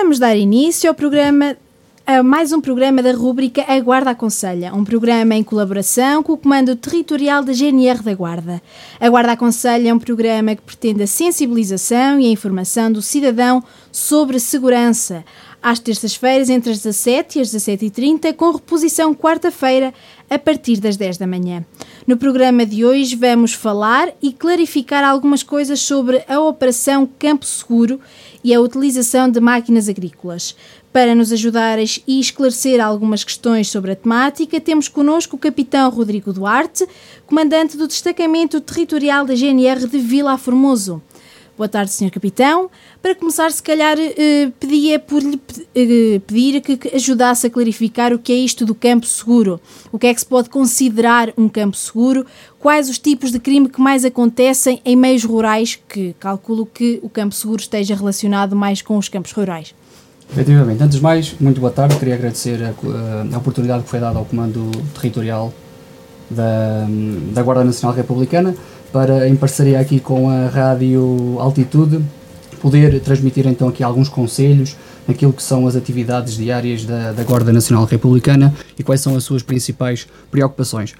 Vamos dar início ao programa a mais um programa da rúbrica A Guarda Aconselha, um programa em colaboração com o Comando Territorial da GNR da Guarda. A Guarda Aconselha é um programa que pretende a sensibilização e a informação do cidadão sobre segurança. Às terças-feiras, entre as 17 e as 17h30, com reposição quarta-feira, a partir das 10 da manhã. No programa de hoje vamos falar e clarificar algumas coisas sobre a Operação Campo Seguro e a utilização de máquinas agrícolas. Para nos ajudar e esclarecer algumas questões sobre a temática, temos connosco o Capitão Rodrigo Duarte, comandante do Destacamento Territorial da GNR de Vila Formoso. Boa tarde, Sr. Capitão. Para começar, se calhar eh, pedia por lhe eh, pedir que ajudasse a clarificar o que é isto do campo seguro. O que é que se pode considerar um campo seguro? Quais os tipos de crime que mais acontecem em meios rurais, que calculo que o campo seguro esteja relacionado mais com os campos rurais? Efetivamente. Antes de mais, muito boa tarde. Queria agradecer a, a oportunidade que foi dada ao Comando Territorial da, da Guarda Nacional Republicana para, em parceria aqui com a Rádio Altitude, poder transmitir então aqui alguns conselhos naquilo que são as atividades diárias da, da Guarda Nacional Republicana e quais são as suas principais preocupações.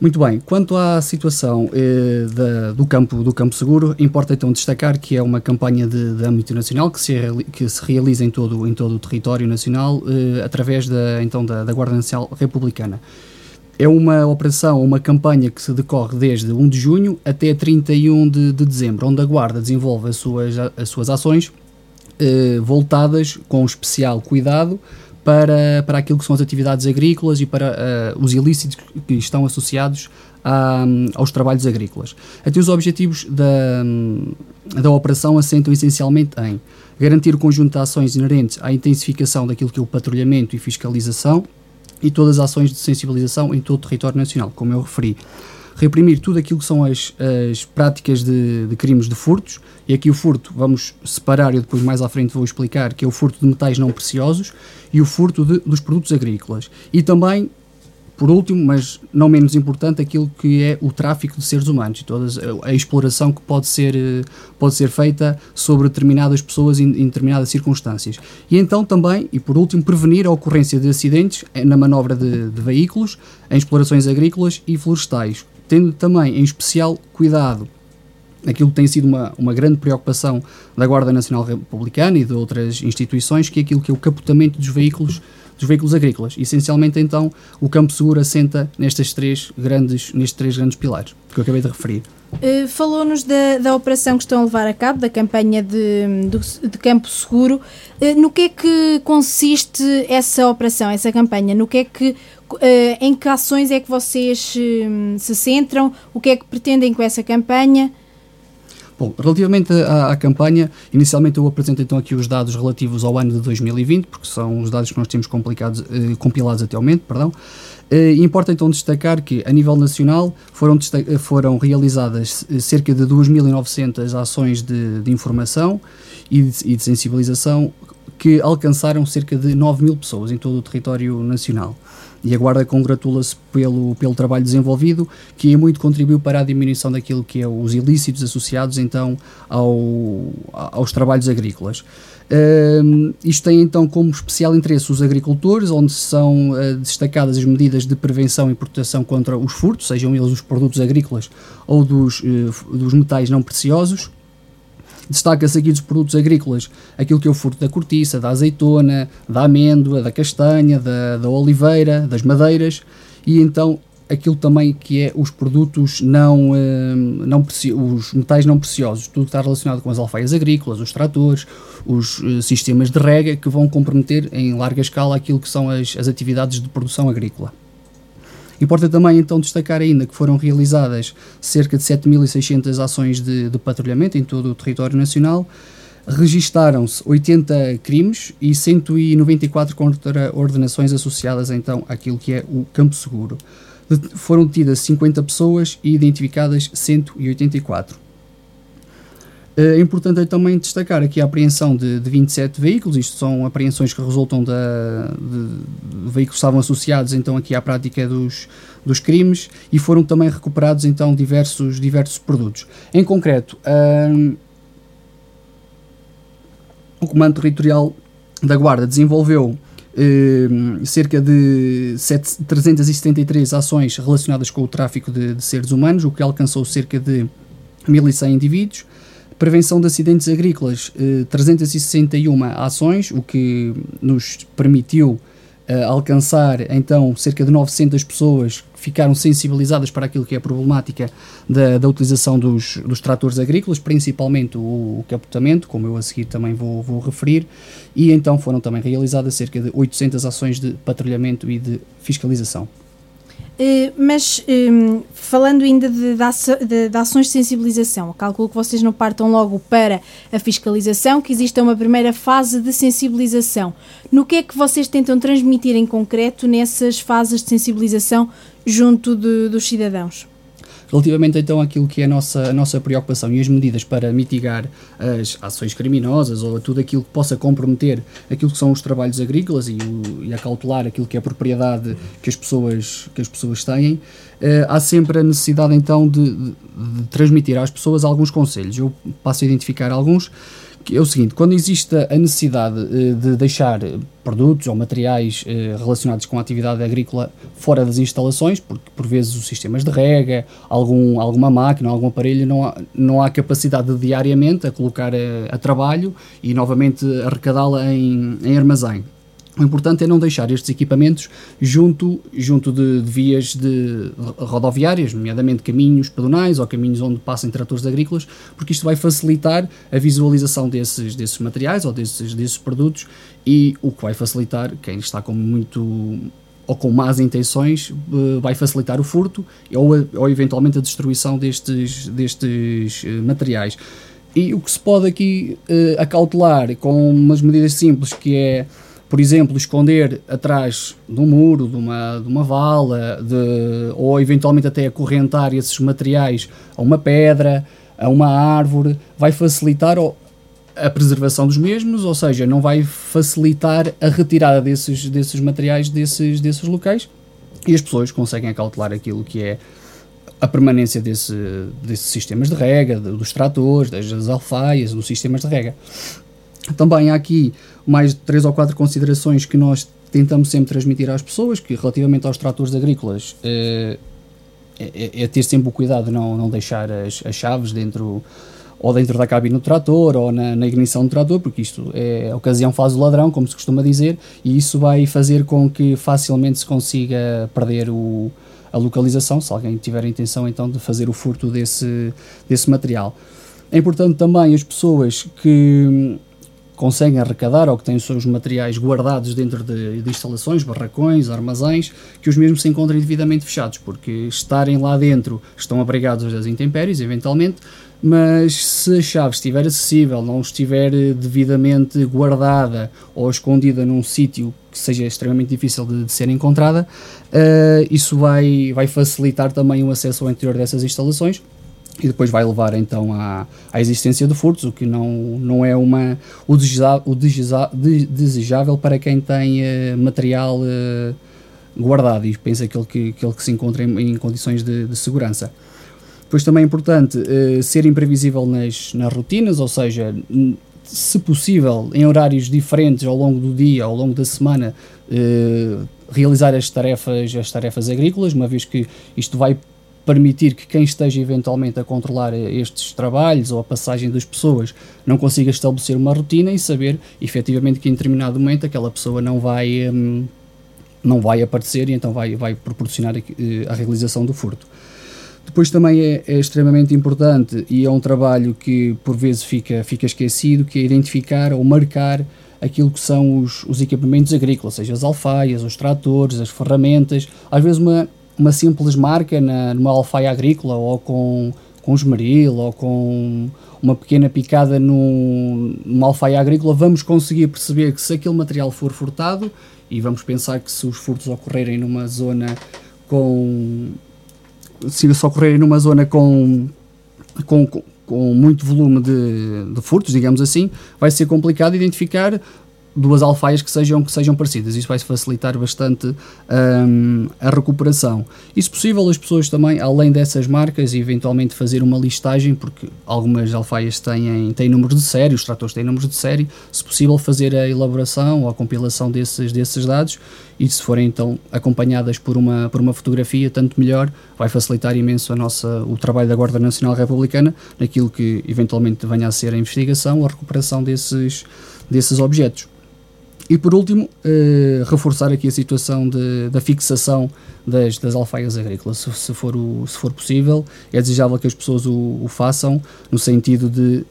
Muito bem, quanto à situação eh, da, do, campo, do campo seguro, importa então destacar que é uma campanha de, de âmbito nacional que se, que se realiza em todo, em todo o território nacional eh, através da, então, da, da Guarda Nacional Republicana. É uma operação, uma campanha que se decorre desde 1 de junho até 31 de, de dezembro, onde a Guarda desenvolve as suas, as suas ações eh, voltadas com especial cuidado para, para aquilo que são as atividades agrícolas e para uh, os ilícitos que estão associados a, aos trabalhos agrícolas. Até os objetivos da, da operação assentam essencialmente em garantir o conjunto de ações inerentes à intensificação daquilo que é o patrulhamento e fiscalização e todas as ações de sensibilização em todo o território nacional, como eu referi reprimir tudo aquilo que são as, as práticas de, de, crimes de furtos, e aqui o furto vamos separar, e depois mais à frente vou explicar, que é o furto de metais não preciosos e o furto de, dos produtos agrícolas. E também, por último, mas não menos importante, aquilo que é o tráfico de seres humanos e toda a exploração que pode ser, pode ser feita sobre determinadas pessoas em, em determinadas circunstâncias. E então também, e por último, prevenir a ocorrência de acidentes na manobra de, de veículos, em explorações agrícolas e florestais, tendo também em especial cuidado aquilo que tem sido uma, uma grande preocupação da Guarda Nacional Republicana e de outras instituições, que é aquilo que é o capotamento dos veículos dos veículos agrícolas. Essencialmente, então, o campo seguro assenta nestes três grandes, nestes três grandes pilares que eu acabei de referir. Uh, Falou-nos da, da operação que estão a levar a cabo, da campanha de, de, de Campo Seguro. Uh, no que é que consiste essa operação, essa campanha? No que é que Uh, em que ações é que vocês uh, se centram? O que é que pretendem com essa campanha? Bom, relativamente à, à, campanha, inicialmente eu apresento então aqui os dados relativos ao ano de 2020, porque são os dados que nós temos uh, compilados até ao momento, perdão. importa então destacar que, a nível nacional, foram, foram realizadas cerca de 2.900 ações de, de informação e de, e de sensibilização que alcançaram cerca de 9 mil pessoas em todo o território nacional e a Guarda congratula-se pelo, pelo trabalho desenvolvido, que muito contribuiu para a diminuição daquilo que é os ilícitos associados então ao, aos trabalhos agrícolas. Uh, isto tem então como especial interesse os agricultores, onde são uh, destacadas as medidas de prevenção e proteção contra os furtos, sejam eles os produtos agrícolas ou dos, uh, dos metais não preciosos. Destaca-se aqui dos produtos agrícolas. Aquilo que é o furto da cortiça, da azeitona, da amêndoa, da castanha, da, da oliveira, das madeiras. E então aquilo também que é os produtos não, eh, não os metais não preciosos, tudo que está relacionado com as alfaias agrícolas, os tratores, os uh, sistemas de rega que vão comprometer em larga escala aquilo que são as, as atividades de produção agrícola. Importa também então destacar ainda que foram realizadas cerca de 7.600 ações de, de patrulhamento em todo o território nacional, registaram-se 80 crimes e 194 ordenações associadas então àquilo que é o campo seguro. Foram detidas 50 pessoas e identificadas 184. É importante também destacar aqui a apreensão de, de 27 veículos, isto são apreensões que resultam da, de, de, veículos que estavam associados então aqui à prática dos, dos crimes e foram também recuperados então diversos, diversos produtos. Em concreto, um, o Comando Territorial da Guarda desenvolveu eh, cerca de 7, 373 ações relacionadas com o tráfico de, de, seres humanos, o que alcançou cerca de 1.100 indivíduos. Prevenção de acidentes agrícolas, eh, 361 ações, o que nos permitiu uh, alcançar então cerca de 900 pessoas que ficaram sensibilizadas para aquilo que é a problemática da, da utilização dos, dos tratores agrícolas, principalmente o, o capotamento, como eu a seguir também vou, vou referir, e então foram também realizadas cerca de 800 ações de patrulhamento e de fiscalização. Uh, mas um, falando ainda de, de, de, ações de sensibilização, calculo que vocês não partam logo para a fiscalização, que existe uma primeira fase de sensibilização. No que é que vocês tentam transmitir em concreto nessas fases de sensibilização junto de, dos cidadãos? Relativamente então àquilo que é a nossa, a nossa preocupação e as medidas para mitigar as ações criminosas ou tudo aquilo que possa comprometer aquilo que são os trabalhos agrícolas e, o, e acautelar aquilo que é a propriedade que as pessoas, que as pessoas têm, eh, há sempre a necessidade então de, de, de transmitir às pessoas alguns conselhos. Eu passo a identificar alguns que é o seguinte: quando existe a necessidade uh, de deixar produtos ou materiais uh, relacionados com a atividade agrícola fora das instalações, porque por vezes os sistemas de rega, algum, alguma máquina, algum aparelho, não há, não há capacidade de, diariamente a colocar a, eh, a trabalho e novamente arrecadá-la em, em armazém. O importante é não deixar estes equipamentos junto, junto de, de, vias de rodoviárias, nomeadamente caminhos pedonais ou caminhos onde passem tratores agrícolas, porque isto vai facilitar a visualização desses, desses materiais ou desses, desses produtos e o que vai facilitar, quem está com muito ou com más intenções, eh, vai facilitar o furto ou, ou eventualmente a destruição destes, destes eh, materiais. E o que se pode aqui uh, acautelar com umas medidas simples que é por exemplo, esconder atrás de um muro, de uma, de uma vala, de, ou eventualmente até acorrentar esses materiais a uma pedra, a uma árvore, vai facilitar a preservação dos mesmos, ou seja, não vai facilitar a retirada desses, desses materiais desses, desses locais e as pessoas conseguem acautelar aquilo que é a permanência desse, desses sistemas de rega, dos tratores, das alfaias, dos sistemas de rega. Também há aqui mais três ou quatro considerações que nós tentamos sempre transmitir às pessoas, que relativamente aos tratores agrícolas é, é, é ter sempre o cuidado de não, não deixar as, as, chaves dentro ou dentro da cabine do trator ou na, na, ignição do trator, porque isto é a ocasião faz o ladrão, como se costuma dizer, e isso vai fazer com que facilmente se consiga perder o, a localização, se alguém tiver a intenção então de fazer o furto desse, desse material. É importante também as pessoas que conseguem arrecadar ou que têm os seus materiais guardados dentro de, de, instalações, barracões, armazéns, que os mesmos se encontrem devidamente fechados, porque estarem lá dentro estão abrigados das intempéries, eventualmente, mas se a chave estiver acessível, não estiver devidamente guardada ou escondida num sítio que seja extremamente difícil de, de ser encontrada, uh, isso vai, vai facilitar também o acesso ao interior dessas instalações e depois vai levar então à, à existência de furtos, o que não, não é uma, o, desejável, o desejável para quem tem uh, material uh, guardado e pensa aquele que, aquele que se encontra em, em condições de, de, segurança. Depois também é importante uh, ser imprevisível nas, nas rotinas, ou seja, se possível, em horários diferentes ao longo do dia, ao longo da semana, realizar as tarefas, as tarefas agrícolas, uma vez que isto vai permitir que quem esteja eventualmente a controlar estes trabalhos ou a passagem das pessoas não consiga estabelecer uma rotina e saber efetivamente que em determinado momento aquela pessoa não vai, hum, não vai aparecer e então vai, vai proporcionar a, eh, a realização do furto. Depois também é, é, extremamente importante e é um trabalho que por vezes fica, fica esquecido, que é identificar ou marcar aquilo que são os, os equipamentos agrícolas, seja as alfaias, os tratores, as ferramentas, às vezes uma, uma simples marca na, numa alfaia agrícola ou com, com esmeril ou com uma pequena picada num, numa alfaia agrícola, vamos conseguir perceber que se aquele material for furtado, e vamos pensar que se os furtos ocorrerem numa zona com. se ocorrerem numa zona com, com, com muito volume de, de furtos, digamos assim, vai ser complicado identificar duas alfaias que sejam, que sejam parecidas. Isso vai facilitar bastante um, a recuperação. E se possível, as pessoas também, além dessas marcas, eventualmente fazer uma listagem, porque algumas alfaias têm, têm números de série, os tratores têm números de série, se possível fazer a elaboração ou a compilação desses, desses dados e se forem então acompanhadas por uma, por uma fotografia, tanto melhor, vai facilitar imenso a nossa, o trabalho da Guarda Nacional Republicana naquilo que eventualmente venha a ser a investigação, a recuperação desses, desses objetos. E por último, eh, reforçar aqui a situação de, da fixação das, das alfaias agrícolas, se, se, for o, se for possível, é desejável que as pessoas o, o façam no sentido de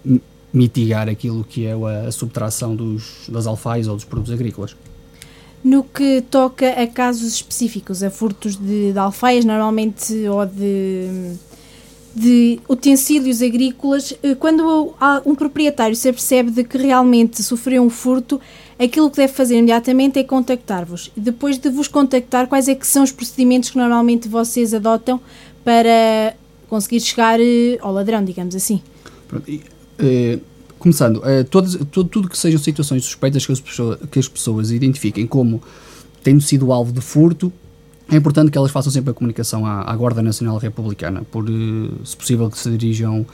mitigar aquilo que é a, a subtração dos, das alfaias ou dos produtos agrícolas. No que toca a casos específicos, a furtos de, de alfaias, normalmente, ou de, de utensílios agrícolas, eh, quando um proprietário se apercebe de que realmente sofreu um furto, aquilo que deve fazer imediatamente é contactar-vos. Depois de vos contactar, quais é que são os procedimentos que normalmente vocês adotam para conseguir chegar eh, ao ladrão, digamos assim? Pronto, e, eh, começando, uh, todas, todo, tudo que sejam situações suspeitas que as, pessoas, que as pessoas identifiquem como tendo sido alvo de furto, é importante que elas façam sempre a comunicação à, à Guarda Nacional Republicana, por, se possível, que se dirijam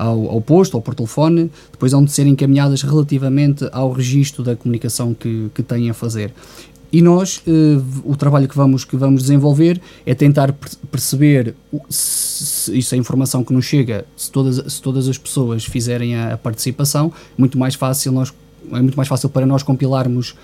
ao, ao, posto ou por telefone, depois hão de ser encaminhadas relativamente ao registro da comunicação que, que têm a fazer. E nós, uh, o trabalho que vamos, que vamos desenvolver é tentar perceber se, isso é informação que nos chega, se todas, se todas as pessoas fizerem a, a participação, muito mais fácil nós, é muito mais fácil para nós compilarmos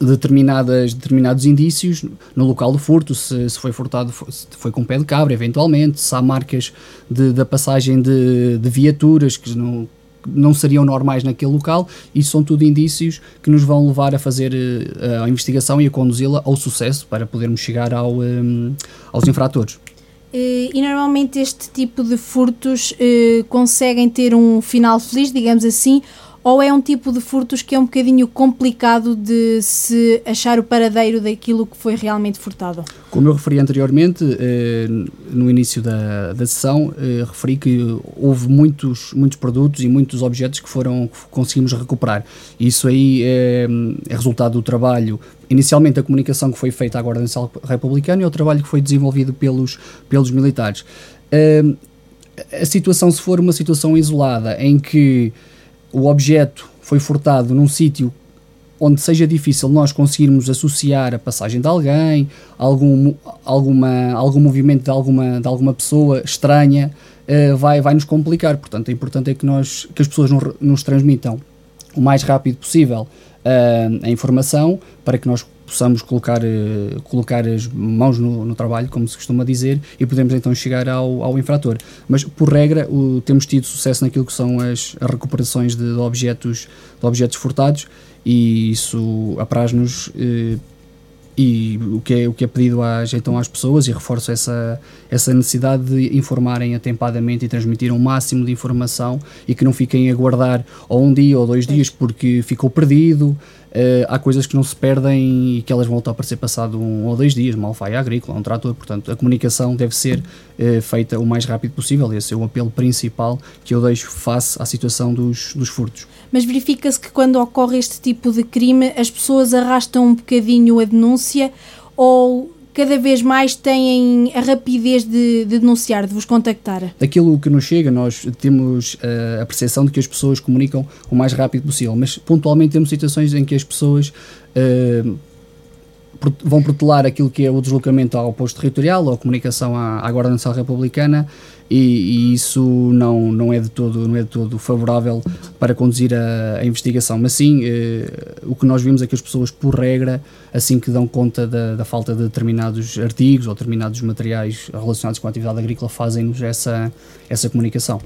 determinadas, determinados indícios no local do furto, se, se foi furtado, se foi com pé de cabra, eventualmente, se há marcas de, da passagem de, de viaturas que não, não seriam normais naquele local, isso são tudo indícios que nos vão levar a fazer uh, a investigação e a conduzi-la ao sucesso para podermos chegar ao, um, eh, aos infratores. E, e normalmente este tipo de furtos uh, conseguem ter um final feliz, digamos assim, ou é um tipo de furtos que é um bocadinho complicado de se achar o paradeiro daquilo que foi realmente furtado? Como eu referi anteriormente, eh, no início da, da sessão, eh, referi que houve muitos, muitos produtos e muitos objetos que foram que conseguimos recuperar. Isso aí é, é resultado do trabalho inicialmente a comunicação que foi feita à Guarda Nacional Republicana e o trabalho que foi desenvolvido pelos, pelos militares. A situação, se for uma situação isolada em que o objeto foi furtado num sítio onde seja difícil nós conseguirmos associar a passagem de alguém, algum, alguma, algum movimento de alguma, de alguma pessoa estranha, uh, vai, vai nos complicar. Portanto, é importante é que, nós, que as pessoas nos, transmitam o mais rápido possível uh, a informação para que nós possamos colocar, uh, colocar as mãos no, no, trabalho, como se costuma dizer, e podemos então chegar ao, ao infrator. Mas, por regra, o, temos tido sucesso naquilo que são as, as recuperações de, de, objetos, de objetos furtados e isso apraz-nos uh, e o que é, o que é pedido às, então às pessoas e reforço essa, essa necessidade de informarem atempadamente e transmitir um máximo de informação e que não fiquem a guardar ou um dia ou dois dias porque ficou perdido Uh, há coisas que não se perdem e que elas voltam a aparecer passado um ou dois dias, uma alfaia agrícola, um trator, portanto a comunicação deve ser uh, feita o mais rápido possível, esse é o apelo principal que eu deixo face à situação dos, dos furtos. Mas verifica-se que quando ocorre este tipo de crime as pessoas arrastam um bocadinho a denúncia ou cada vez mais têm a rapidez de, de, denunciar, de vos contactar? Daquilo que nos chega, nós temos uh, a percepção de que as pessoas comunicam o mais rápido possível, mas pontualmente temos situações em que as pessoas uh, vão protelar aquilo que é o deslocamento ao posto territorial ou a comunicação à, à Guarda Nacional Republicana e, e, isso não, não, é de todo, não é de todo favorável para conduzir a, a investigação. Mas sim, eh, o que nós vimos é que as pessoas, por regra, assim que dão conta da, da falta de determinados artigos ou determinados materiais relacionados com a atividade agrícola, fazem-nos essa, essa comunicação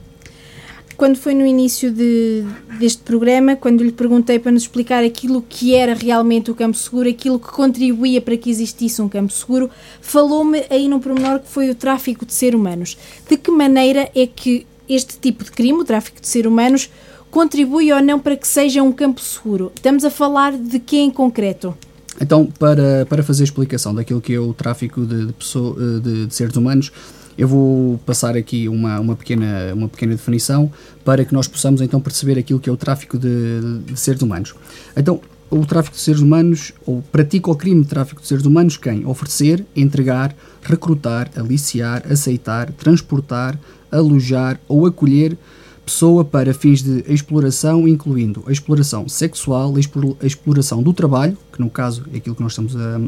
quando foi no início de, deste programa, quando lhe perguntei para nos explicar aquilo que era realmente o campo seguro, aquilo que contribuía para que existisse um campo seguro, falou-me aí num pormenor que foi o tráfico de seres humanos. De que maneira é que este tipo de crime, o tráfico de seres humanos, contribui ou não para que seja um campo seguro? Estamos a falar de quem em concreto? Então, para, para fazer a explicação daquilo que é o tráfico de, de, pessoa, de, de seres humanos, eu vou passar aqui uma, uma, pequena, uma pequena definição para que nós possamos então perceber aquilo que é o tráfico de, de seres humanos. Então, o tráfico de seres humanos, ou pratica o crime de tráfico de seres humanos, quem? Oferecer, entregar, recrutar, aliciar, aceitar, transportar, alojar ou acolher pessoa para fins de exploração, incluindo a exploração sexual, a exploração do trabalho, que no caso é aquilo que nós estamos a,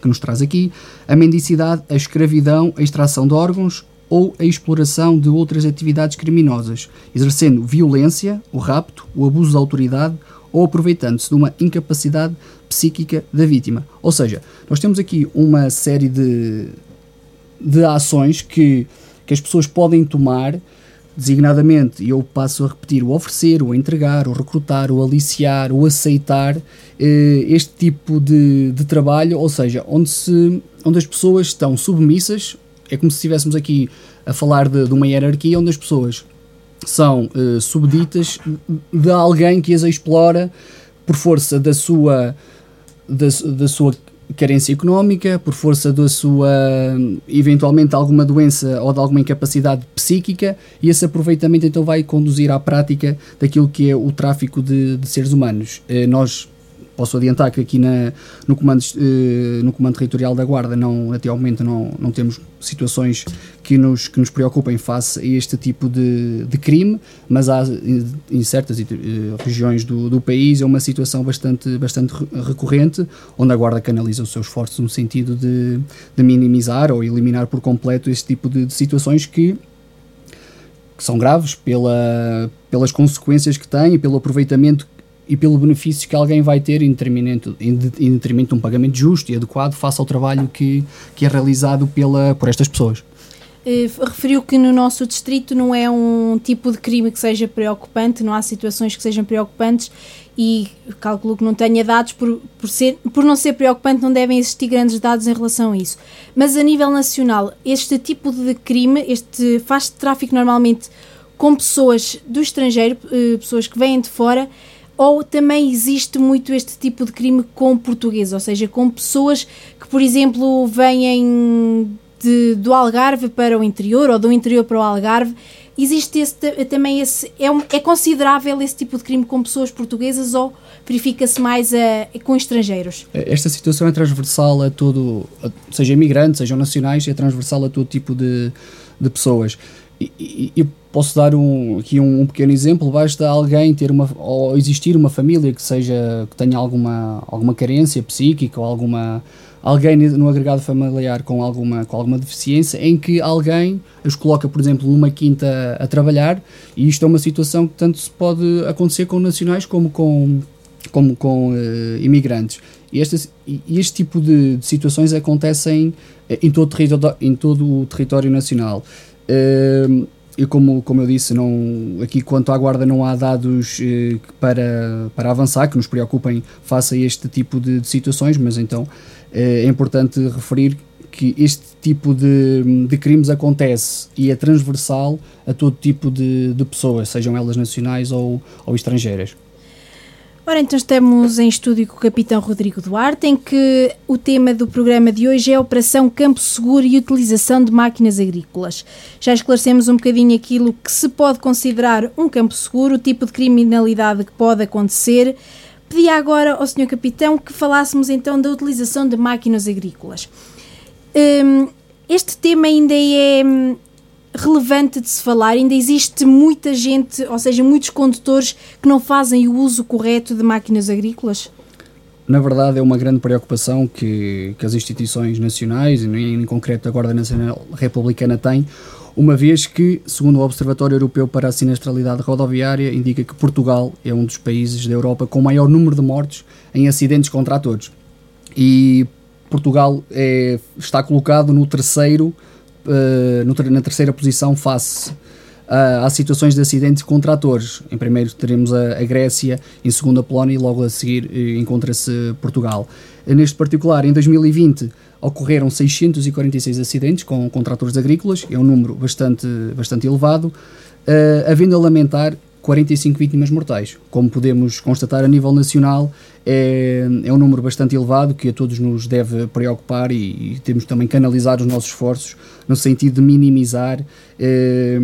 que nos traz aqui, a mendicidade, a escravidão, a extração de órgãos ou a exploração de outras atividades criminosas, exercendo violência, o rapto, o abuso de autoridade ou aproveitando-se de uma incapacidade psíquica da vítima. Ou seja, nós temos aqui uma série de, de ações que, que as pessoas podem tomar designadamente, e eu passo a repetir, o oferecer, o entregar, o recrutar, o aliciar, o aceitar eh, este tipo de, de trabalho, ou seja, onde, se, onde as pessoas estão submissas, é como se estivéssemos aqui a falar de, de uma hierarquia onde as pessoas são uh, subditas de alguém que as explora por força da sua, da, da sua carência económica, por força da sua, eventualmente, alguma doença ou de alguma incapacidade psíquica, e esse aproveitamento então vai conduzir à prática daquilo que é o tráfico de, de seres humanos. Uh, nós posso adiantar que aqui na, no, comando, uh, no comando territorial da Guarda, não, até ao momento, não, não temos situações que nos, que nos preocupem face a este tipo de, de crime, mas há em certas uh, regiões do, do país é uma situação bastante, bastante recorrente, onde a Guarda canaliza os seus esforços no sentido de, de minimizar ou eliminar por completo este tipo de, de situações que que são graves pela, pelas consequências que têm e pelo aproveitamento e pelo benefício que alguém vai ter em detrimento, em, de um pagamento justo e adequado face ao trabalho que, que é realizado pela, por estas pessoas. Uh, referiu que no nosso distrito não é um tipo de crime que seja preocupante, não há situações que sejam preocupantes e calculo que não tenha dados por, por, ser, por não ser preocupante, não devem existir grandes dados em relação a isso. Mas a nível nacional, este tipo de crime, este faz tráfico normalmente com pessoas do estrangeiro, uh, pessoas que vêm de fora, ou também existe muito este tipo de crime com portugueses, ou seja, com pessoas que, por exemplo, vêm de, do Algarve para o interior ou do interior para o Algarve. Existe esse, também esse. É, é, considerável esse tipo de crime com pessoas portuguesas ou verifica-se mais a, com estrangeiros? Esta situação é transversal a todo, seja imigrantes, sejam nacionais, é transversal a todo tipo de, de pessoas. E, e, posso dar um, aqui um, um, pequeno exemplo. Basta alguém ter uma ou existir uma família que seja que tenha alguma alguma carência psíquica ou alguma alguém no agregado familiar com alguma com alguma deficiência em que alguém os coloca, por exemplo, numa quinta a trabalhar e isto é uma situação que tanto se pode acontecer com nacionais como com como com uh, imigrantes. E este, este tipo de, de situações acontecem eh, em todo, em todo o território nacional. Uh, e como, como eu disse, não, aqui quanto à guarda não há dados uh, para, para avançar que nos preocupem face a este tipo de, de situações, mas então uh, é importante referir que este tipo de, de crimes acontece e é transversal a todo tipo de, de pessoas, sejam elas nacionais ou, ou estrangeiras. Ora, então estamos em estúdio com o Capitão Rodrigo Duarte, em que o tema do programa de hoje é a Operação Campo Seguro e Utilização de Máquinas Agrícolas. Já esclarecemos um bocadinho aquilo que se pode considerar um campo seguro, o tipo de criminalidade que pode acontecer. Pedia agora ao Sr. Capitão que falássemos então da utilização de máquinas agrícolas. Um, este tema ainda é relevante de se falar. Ainda existe muita gente, ou seja, muitos condutores que não fazem o uso correto de máquinas agrícolas? Na verdade, é uma grande preocupação que, que as instituições nacionais, em concreto a Guarda Nacional Republicana, têm, uma vez que, segundo o Observatório Europeu para a Sinistralidade Rodoviária, indica que Portugal é um dos países da Europa com maior número de mortes em acidentes com tratores. E Portugal é, está colocado no terceiro uh, na terceira posição face uh, às situações de acidentes com tratores. Em primeiro teremos a, a Grécia, em segundo a Polónia e logo a seguir uh, encontra-se Portugal. neste particular, em 2020 ocorreram 646 acidentes com, com tratores agrícolas, é um número bastante, bastante elevado, havendo a lamentar 45 vítimas mortais. Como podemos constatar a nível nacional, é, é um número bastante elevado que a todos nos deve preocupar e, e temos também que analisar os nossos esforços no sentido de minimizar. É,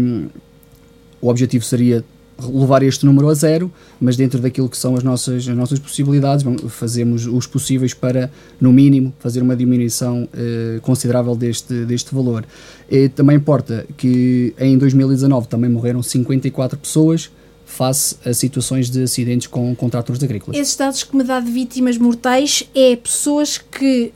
o objetivo seria levar este número a zero, mas dentro daquilo que são as nossas, as nossas possibilidades, fazemos os possíveis para, no mínimo, fazer uma diminuição eh, considerável deste, deste valor. E também importa que em 2019 também morreram 54 pessoas, face a situações de acidentes com, com tratores agrícolas. Esses dados que me dá de vítimas mortais é pessoas que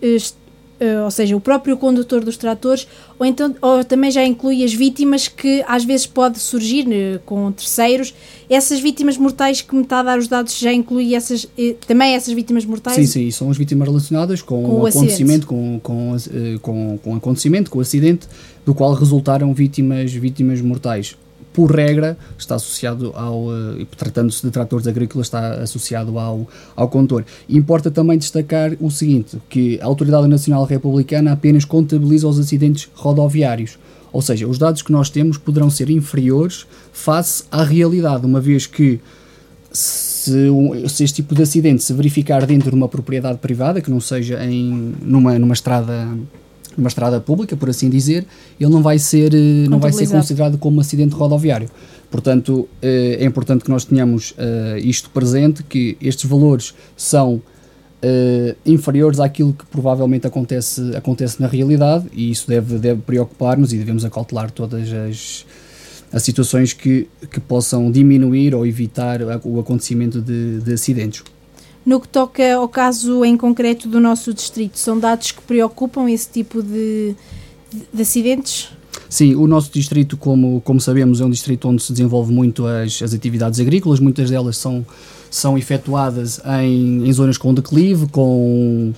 eh, ou seja, o próprio condutor dos tratores, ou então ou também já inclui as vítimas que às vezes pode surgir uh, com terceiros. Essas vítimas mortais que me está a dar os dados já inclui essas, uh, também essas vítimas mortais? Sim, sim, são as vítimas relacionadas com, com o acontecimento, com, com, com, com acontecimento, com o acidente, do qual resultaram vítimas, vítimas mortais por regra, está associado ao, uh, tratando-se de tratores agrícolas, está associado ao, ao condutor. Importa também destacar o seguinte, que a Autoridade Nacional Republicana apenas contabiliza os acidentes rodoviários, ou seja, os dados que nós temos poderão ser inferiores face à realidade, uma vez que se, se, este tipo de acidente se verificar dentro de uma propriedade privada, que não seja em, numa, numa estrada numa estrada pública, por assim dizer, ele não vai ser, eh, não vai ser considerado como um acidente rodoviário. Portanto, eh, é importante que nós tenhamos eh, isto presente, que estes valores são inferiores àquilo que provavelmente acontece, acontece na realidade e isso deve, deve preocupar-nos e devemos acautelar todas as, as situações que, que possam diminuir ou evitar o acontecimento de, de acidentes. No que toca ao caso em concreto do nosso distrito, são dados que preocupam esse tipo de, de acidentes? Sim, o nosso distrito, como, como sabemos, é um distrito onde se desenvolve muito as, as atividades agrícolas, muitas delas são, são efetuadas em, em zonas com declive, com,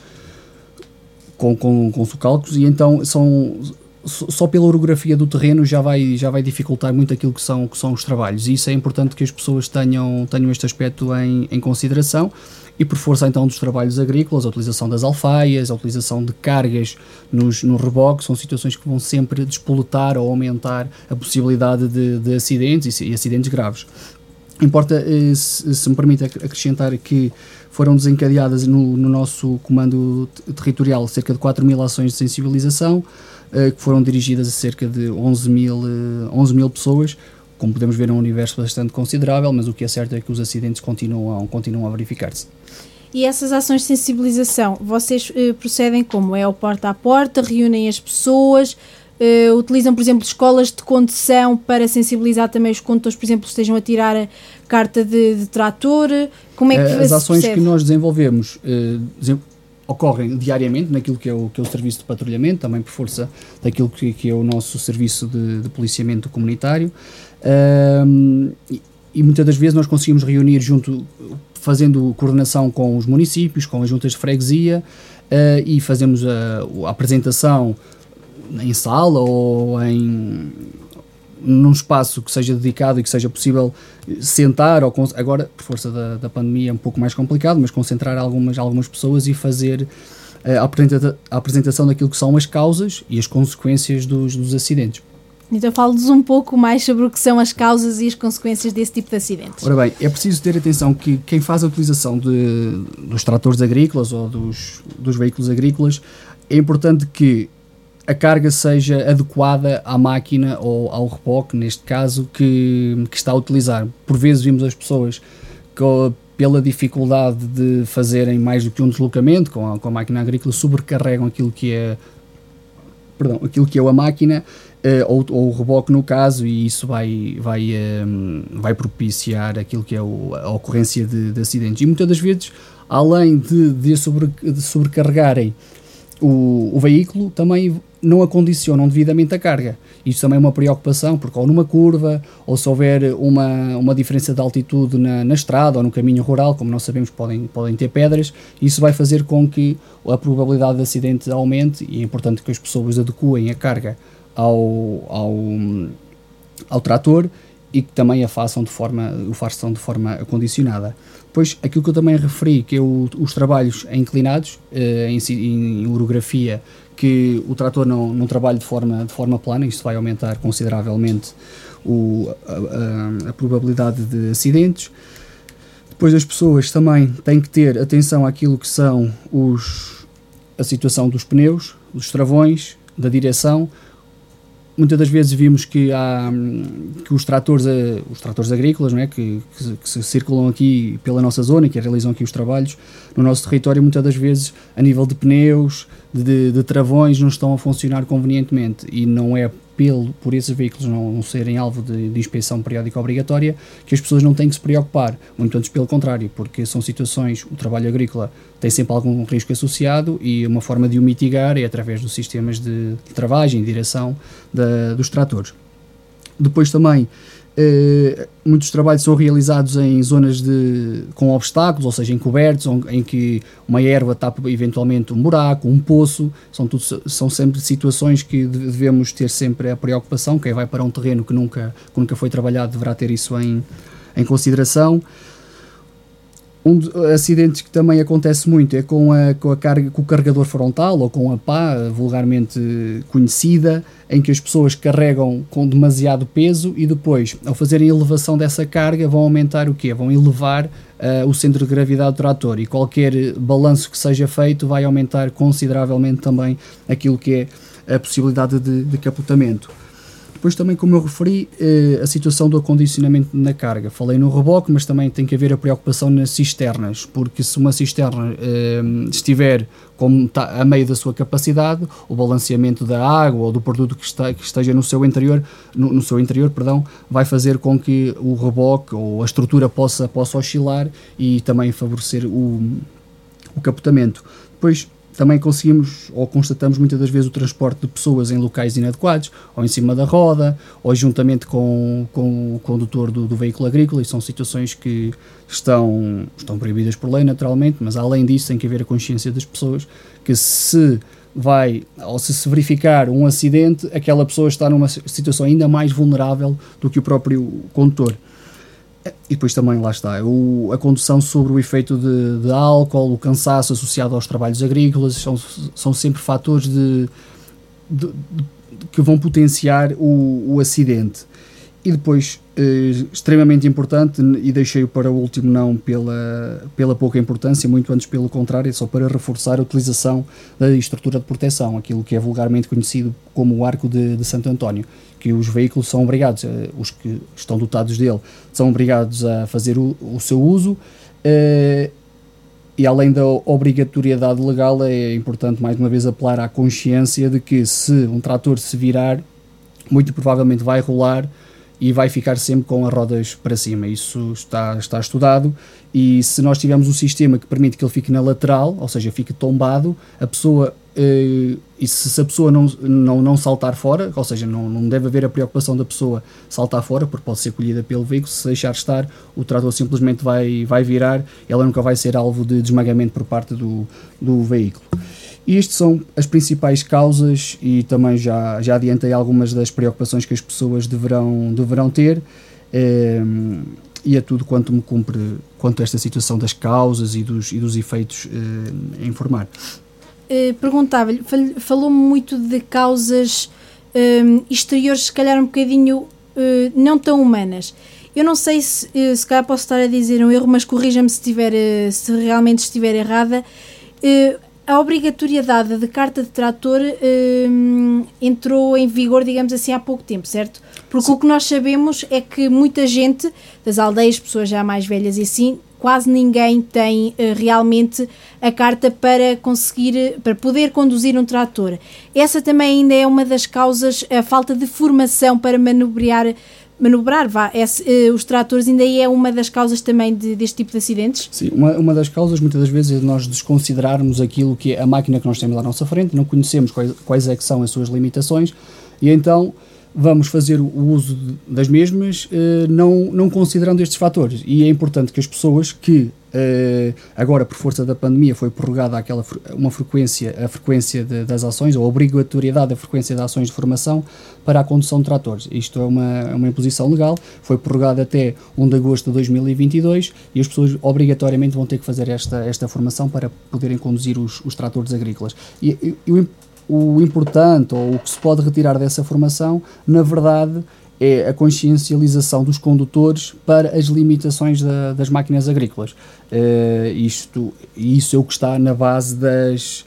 com, com, com socalcos, e então são, só pela orografia do terreno já vai, já vai dificultar muito aquilo que são, que são os trabalhos, e isso é importante que as pessoas tenham, tenham este aspecto em, em consideração e por força então dos trabalhos agrícolas, a utilização das alfaias, a utilização de cargas nos, no reboque, são situações que vão sempre despoletar ou aumentar a possibilidade de, de acidentes e, e, acidentes graves. Importa, eh, se, se, me permite acrescentar que foram desencadeadas no, no nosso comando territorial cerca de 4 mil ações de sensibilização, eh, que foram dirigidas a cerca de 11 mil, 11 eh, mil pessoas, como podemos ver, é um universo bastante considerável, mas o que é certo é que os acidentes continuam, continuam a verificar-se. E essas ações de sensibilização, vocês uh, procedem como? É o porta a porta, reúnem as pessoas, uh, utilizam, por exemplo, escolas de condução para sensibilizar também os condutores, por exemplo, estejam a tirar a carta de, de trator? Como é que uh, As ações percebe? que nós desenvolvemos ocorrem diariamente naquilo que é, o, que é o serviço de patrulhamento, também por força daquilo que, que é o nosso serviço de, de policiamento comunitário. e, e muitas das vezes nós conseguimos reunir junto fazendo coordenação com os municípios, com as juntas de freguesia uh, e fazemos a, a, apresentação em sala ou em num espaço que seja dedicado e que seja possível sentar ou agora por força da, da pandemia é um pouco mais complicado mas concentrar algumas algumas pessoas e fazer eh, a, apresenta a apresentação daquilo que são as causas e as consequências dos, dos acidentes. Então fale-nos um pouco mais sobre o que são as causas e as consequências desse tipo de acidentes. Ora bem, é preciso ter atenção que quem faz a utilização de, dos tratores agrícolas ou dos, dos veículos agrícolas, é importante que a carga seja adequada à máquina ou ao reboque, neste caso, que, que está a utilizar. Por vezes vimos as pessoas que, pela dificuldade de fazerem mais do que um deslocamento com a, com a máquina agrícola, sobrecarregam aquilo que é perdão, aquilo que é a máquina uh, ou, ou, o reboque no caso, e isso vai, vai, um, ehm, vai propiciar aquilo que é o, a ocorrência de, de, acidentes. E muitas das vezes, além de, de, sobre, de sobrecarregarem o, o veículo, também não acondicionam devidamente a carga. Isto também é uma preocupação, porque ou numa curva, ou se houver uma, uma diferença de altitude na, na estrada ou no caminho rural, como nós sabemos, podem, podem ter pedras, isso vai fazer com que a probabilidade de acidente aumente e é importante que as pessoas adequem a carga ao, ao, ao trator e que também a façam de forma, o façam de forma acondicionada. Pois aquilo que eu também referi, que é o, os trabalhos inclinados, eh, em, em, orografia, que o trator não, não trabalha de forma, de forma plana, isto vai aumentar consideravelmente o, a, a, a probabilidade de acidentes. Depois as pessoas também têm que ter atenção àquilo que são os, a situação dos pneus, dos travões, da direção, muitas das vezes vimos que há que os tratores, eh, os tratores agrícolas, não é, que, que, que, circulam aqui pela nossa zona, que realizam aqui os trabalhos no nosso território, muitas das vezes a nível de pneus, de, de travões, não estão a funcionar convenientemente. E não é pelo, por esses veículos não serem alvo de, de, inspeção periódica obrigatória, que as pessoas não têm que se preocupar, muito antes pelo contrário, porque são situações, o trabalho agrícola tem sempre algum risco associado e uma forma de o mitigar é através dos sistemas de, de travagem direção da, dos tratores. Depois também Uh, muitos trabalhos são realizados em zonas de, com obstáculos, ou seja, encobertos, em que uma erva tapa eventualmente um buraco, um poço. São, tudo, são sempre situações que devemos ter sempre a preocupação. Quem vai para um terreno que nunca, que nunca foi trabalhado deverá ter isso em, em consideração. Um acidentes que também acontece muito é com, a, com, a carga, com o carregador frontal ou com a pá, vulgarmente conhecida, em que as pessoas carregam com demasiado peso e depois, ao fazerem elevação dessa carga, vão aumentar o quê? Vão elevar uh, o centro de gravidade do trator e qualquer balanço que seja feito vai aumentar consideravelmente também aquilo que é a possibilidade de, de capotamento. Depois também, como eu referi, eh, a situação do acondicionamento na carga. Falei no reboque, mas também tem que haver a preocupação nas cisternas, porque se uma cisterna eh, estiver como a meio da sua capacidade, o balanceamento da água ou do produto que, está, que esteja no seu interior, no, no, seu interior, perdão, vai fazer com que o reboque ou a estrutura possa, possa oscilar e também favorecer o, o capotamento. Depois, também conseguimos ou constatamos muitas das vezes o transporte de pessoas em locais inadequados, ou em cima da roda, ou juntamente com, com o condutor do, do veículo agrícola, e são situações que estão, estão proibidas por lei, naturalmente, mas além disso tem que haver a consciência das pessoas que se vai, ou se se verificar um acidente, aquela pessoa está numa situação ainda mais vulnerável do que o próprio condutor. E depois também, lá está, o, a condução sobre o efeito de, de, álcool, o cansaço associado aos trabalhos agrícolas, são, são sempre fatores de, de, que vão potenciar o, o acidente. E depois, eh, extremamente importante, e deixei-o para o último não pela, pela pouca importância, muito antes pelo contrário, só para reforçar a utilização da estrutura de proteção, aquilo que é vulgarmente conhecido como o arco de, de Santo António, que os veículos são obrigados, eh, os que estão dotados dele, são obrigados a fazer o, o seu uso. Eh, e além da obrigatoriedade legal, é importante mais uma vez apelar à consciência de que se um trator se virar, muito provavelmente vai rolar e vai ficar sempre com as rodas para cima. Isso está, está estudado e se nós tivermos um sistema que permite que ele fique na lateral, ou seja, fique tombado, a pessoa Uh, e se, se, a pessoa não, não, não saltar fora, ou seja, não, não deve haver a preocupação da pessoa saltar fora, porque pode ser colhida pelo veículo, se deixar estar, o trator simplesmente vai, vai virar, ela nunca vai ser alvo de desmagamento por parte do, do veículo. E estas são as principais causas e também já, já adiantei algumas das preocupações que as pessoas deverão, deverão ter. Um, e é tudo quanto me cumpre quanto a esta situação das causas e dos, e dos efeitos uh, informar. Uh, Perguntava-lhe, falou-me muito de causas um, exteriores, se calhar um bocadinho uh, não tão humanas. Eu não sei se, se calhar posso estar a dizer um erro, mas corrija-me se, tiver, se realmente estiver errada a obrigatoriedade de carta de trator hum, entrou em vigor, digamos assim, há pouco tempo, certo? Porque Sim. o que nós sabemos é que muita gente das aldeias, pessoas já mais velhas e assim, quase ninguém tem uh, realmente a carta para conseguir, para poder conduzir um trator. Essa também ainda é uma das causas, a falta de formação para manobrear manobrar vá, esse, uh, os tratores ainda é uma das causas também de, deste tipo de acidentes? Sim, uma, uma das causas muitas das vezes é nós desconsiderarmos aquilo que é a máquina que nós temos à nossa frente, não conhecemos quais, quais é que são as suas limitações e então vamos fazer o uso das mesmas uh, não, não considerando estes fatores e é importante que as pessoas que agora, por força da pandemia, foi prorrogada aquela uma frequência, a frequência de, das ações, ou a obrigatoriedade da frequência de ações de formação para a condução de tratores. Isto é uma, uma imposição legal, foi prorrogada até 1 de agosto de 2022 e as pessoas obrigatoriamente vão ter que fazer esta, esta formação para poderem conduzir os, os tratores agrícolas. E, e o, o importante, ou o que se pode retirar dessa formação, na verdade, é a consciencialização dos condutores para as limitações da, das máquinas agrícolas. Uh, isto, isso é o que está na base das,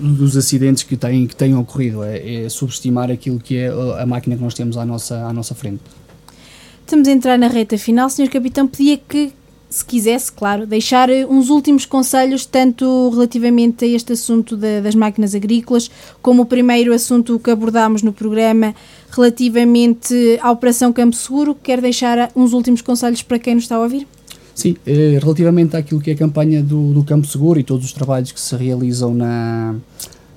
dos acidentes que têm, que têm ocorrido, é, é subestimar aquilo que é a máquina que nós temos à nossa, à nossa frente. Estamos a entrar na reta final. Senhor Capitão, pedia que, se quisesse, claro, deixar eh, uns últimos conselhos, tanto relativamente a este assunto das máquinas agrícolas, como o primeiro assunto que abordámos no programa, relativamente à Operação Campo Seguro. Quer deixar uns últimos conselhos para quem nos está a ouvir? Sim, eh, relativamente àquilo que é a campanha do, do Campo Seguro e todos os trabalhos que se realizam na,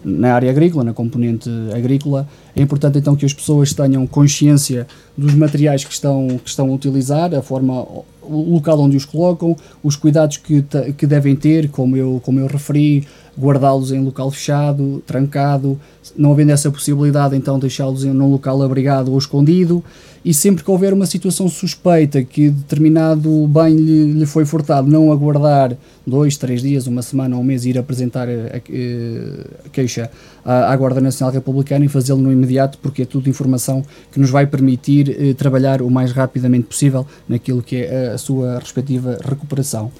na área agrícola, na componente agrícola, é importante então que as pessoas tenham consciência dos materiais que estão, que estão a utilizar, a forma, o local onde os colocam, os cuidados que, que devem ter, como eu, como eu referi, guardá-los em local fechado, trancado, não havendo essa possibilidade, então deixá-los num local abrigado ou escondido, e sempre que houver uma situação suspeita que determinado bem lhe, lhe foi furtado, não aguardar dois, três dias, uma semana ou um mês ir apresentar a, a, a queixa à, à, Guarda Nacional Republicana e fazê-lo no imediato, porque é tudo informação que nos vai permitir eh, trabalhar o mais rapidamente possível naquilo que é a sua respectiva recuperação.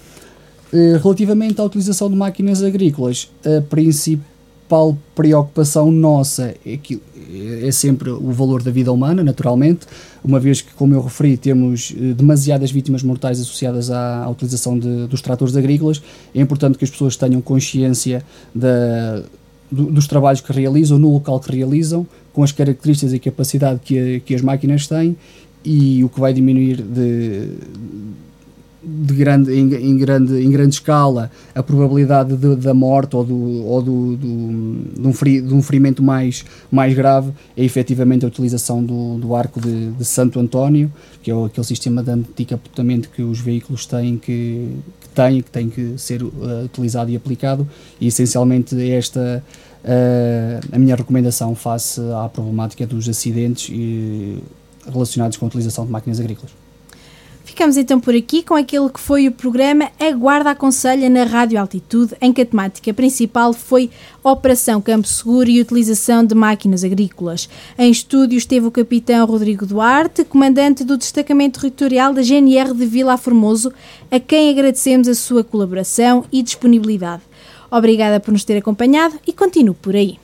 Eh, relativamente à utilização de máquinas agrícolas, a principal preocupação nossa é, que, é sempre o valor da vida humana, naturalmente, uma vez que, como eu referi, temos eh, demasiadas vítimas mortais associadas à, à utilização de, dos tratores agrícolas. É importante que as pessoas tenham consciência da, do, dos trabalhos que realizam, no local que realizam, com as características e capacidade que, que as máquinas têm e o que vai diminuir de de grande, em, em, grande, em grande escala a probabilidade de, da morte ou, do, ou do, do, de, um feri, de um ferimento mais, mais grave é efetivamente a utilização do, do arco de, de Santo António, que é aquele sistema de anticapotamento que os veículos têm que, que têm, que tem que ser uh, utilizado e aplicado, e essencialmente esta uh, a minha recomendação face à problemática dos acidentes e, relacionados com a utilização de máquinas agrícolas. Ficamos então por aqui com aquele que foi o programa A Guarda Aconselha na Rádio Altitude, em que a temática principal foi Operação Campo Seguro e utilização de máquinas agrícolas. Em estúdio esteve o capitão Rodrigo Duarte, comandante do Destacamento Territorial da GNR de Vila Formoso, a quem agradecemos a sua colaboração e disponibilidade. Obrigada por nos ter acompanhado e continuo por aí.